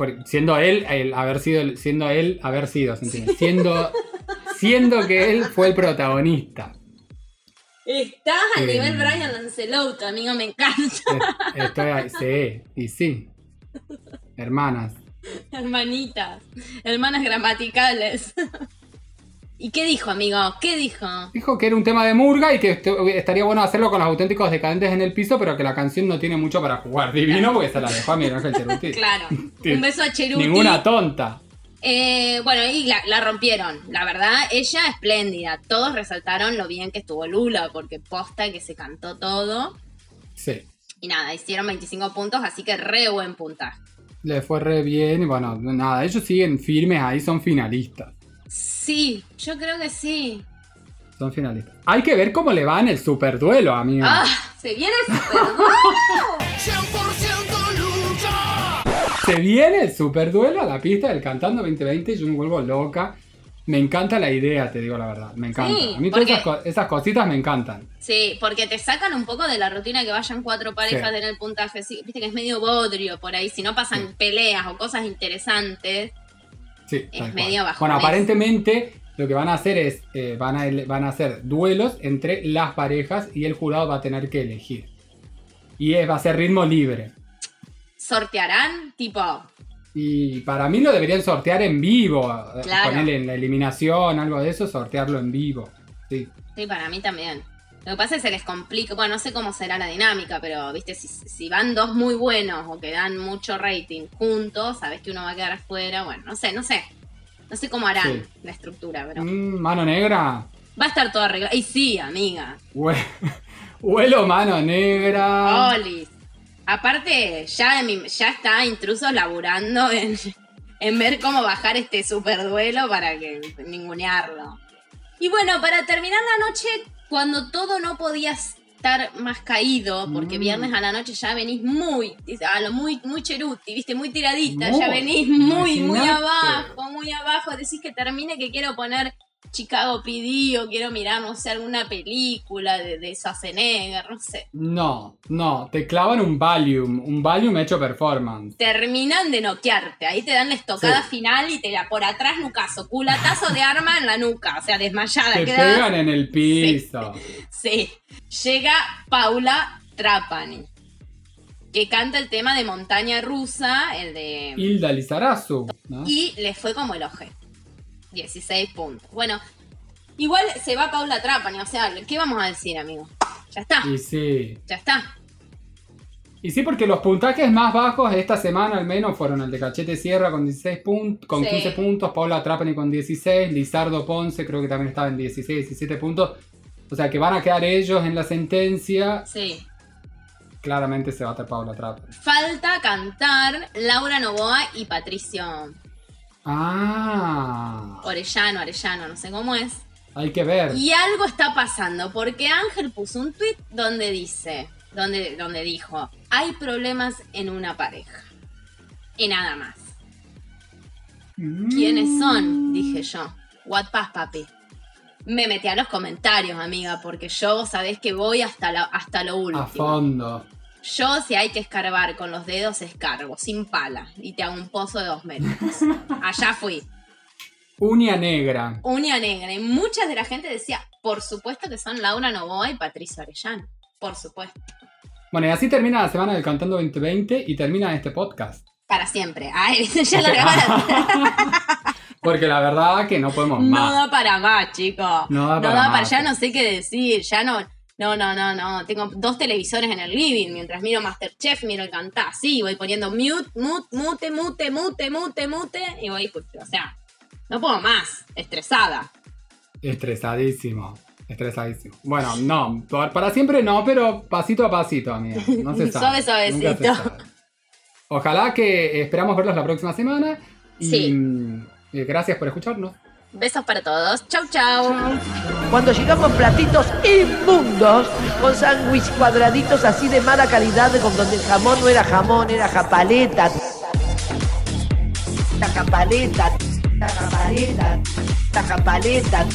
Por- siendo él, el haber sido, siendo él, haber sido, ¿se entiende? Siendo, siendo que él fue el protagonista. Estás a Eh. nivel Brian Lancelot, amigo, me encanta. Eh, Estoy ahí, sí, y sí. Hermanas. Hermanitas, hermanas gramaticales. ¿Y qué dijo, amigo? ¿Qué dijo? Dijo que era un tema de murga y que esto- estaría bueno hacerlo con los auténticos decadentes en el piso, pero que la canción no tiene mucho para jugar. Divino porque se la dejó a Miguel Ángel Cheruti. Claro. Un beso a Cheruti. Ninguna tonta. Eh, bueno, y la, la rompieron. La verdad, ella espléndida. Todos resaltaron lo bien que estuvo Lula, porque posta que se cantó todo. Sí. Y nada, hicieron 25 puntos, así que re buen puntaje. Le fue re bien y bueno, nada, ellos siguen firmes ahí, son finalistas. Sí, yo creo que sí. Son finalistas. Hay que ver cómo le va en el superduelo, amigo. ¡Ah! Se viene el super Se viene el superduelo a la pista del Cantando 2020 y yo me vuelvo loca. Me encanta la idea, te digo la verdad. Me encanta. Sí, a mí todas esas, co- esas cositas me encantan. Sí, porque te sacan un poco de la rutina que vayan cuatro parejas Sí. en el puntaje. Sí, viste que es medio bodrio por ahí. Si no pasan peleas o cosas interesantes. Sí, Es medio. Bueno, aparentemente lo que van a hacer es, eh, van, a, van a hacer duelos entre las parejas y el jurado va a tener que elegir. Y es- va a ser ritmo libre. Sortearán, tipo, Y para mí lo deberían sortear en vivo. Claro. Ponerle en la eliminación, algo de eso, sortearlo en vivo. Sí. Sí, para mí también. Lo que pasa es que se les complica, bueno, no sé cómo será la dinámica, pero viste, si, si van dos muy buenos o que dan mucho rating juntos, sabes que uno va a quedar afuera, bueno, no sé, no sé. No sé cómo harán Sí. la estructura, pero Mm, mano negra. va a estar todo arreglado. Y sí, amiga. Hue- Huelo mano negra. Olis. Aparte, ya, mi- ya está intrusos laburando en, en ver cómo bajar este super duelo para que ningunearlo. Y bueno, para terminar la noche, cuando todo no podía estar más caído, porque Mm. viernes a la noche ya venís muy, a lo muy, muy cheruti, viste, muy tiradita, ya venís muy, muy abajo, muy abajo, decís que termine que quiero poner Chicago PD o quiero mirar, no sé, alguna película de, de Schwarzenegger, no sé. No, no, te clavan un Valium, un Valium hecho performance. Terminan de noquearte, ahí te dan la estocada Sí. final y te la por atrás nucazo, culatazo de arma en la nuca, o sea, desmayada. Te queda- pegan en el piso. Sí. Llega Paula Trapani, que canta el tema de Montaña Rusa, el de... Hilda Lizarazu, ¿no? Y le fue como el oje. 16 puntos. Bueno, igual se va Paula Trapani, o sea, ¿qué vamos a decir, amigo? Ya está, Y sí. ya está. Y sí, porque los puntajes más bajos esta semana al menos fueron el de Cachete Sierra con 16 puntos, con Sí. 15 puntos, Paula Trapani con 16, Lizardo Ponce creo que también estaba en 16, 17 puntos. O sea que van a quedar ellos en la sentencia. Sí. Claramente se va a estar Paula Trapani. Falta cantar Laura Novoa y Patricio Ah, Orellano, Arellano, no sé cómo es. hay que ver. Y algo está pasando, porque Ángel puso un tweet donde dice, donde, donde dijo, hay problemas en una pareja. Y nada más. ¿Quiénes son? Dije yo. What pass, papi. Me metí a los comentarios, amiga, porque yo vos sabés que voy hasta, la- hasta lo último. A fondo. Yo, si hay que escarbar con los dedos, escarbo, sin pala. Y te hago un pozo de dos metros. Allá fui. Uña negra. Uña negra. Y mucha de la gente decía, por supuesto que son Laura Novoa y Patricia Orellano. Por supuesto. Bueno, y así termina la semana del Cantando 2020 y termina este podcast. Para siempre. Ay, ya lo Ok. grabaron. Porque la verdad que no podemos No más. da para más, chicos. No da para más. Ya no sé qué decir. Ya no. No, no, no, no. Tengo dos televisores en el living. Mientras miro Masterchef, miro el cantar. Así, voy poniendo mute, mute, mute, mute, mute, mute, mute. Y voy, o sea, no puedo más. Estresada. Estresadísimo. Estresadísimo. Bueno, no, para siempre no, pero pasito a pasito, amiga. No se sabe. Suave, se suavecito. sabe. Ojalá que esperamos verlos la próxima semana. Y Sí. eh, gracias por escucharnos. Besos para todos. Chau, chau. Cuando llegamos platitos inmundos, con sándwich cuadraditos así de mala calidad, con donde el jamón no era jamón, era japaleta. La japaleta, la japaleta, la japaleta.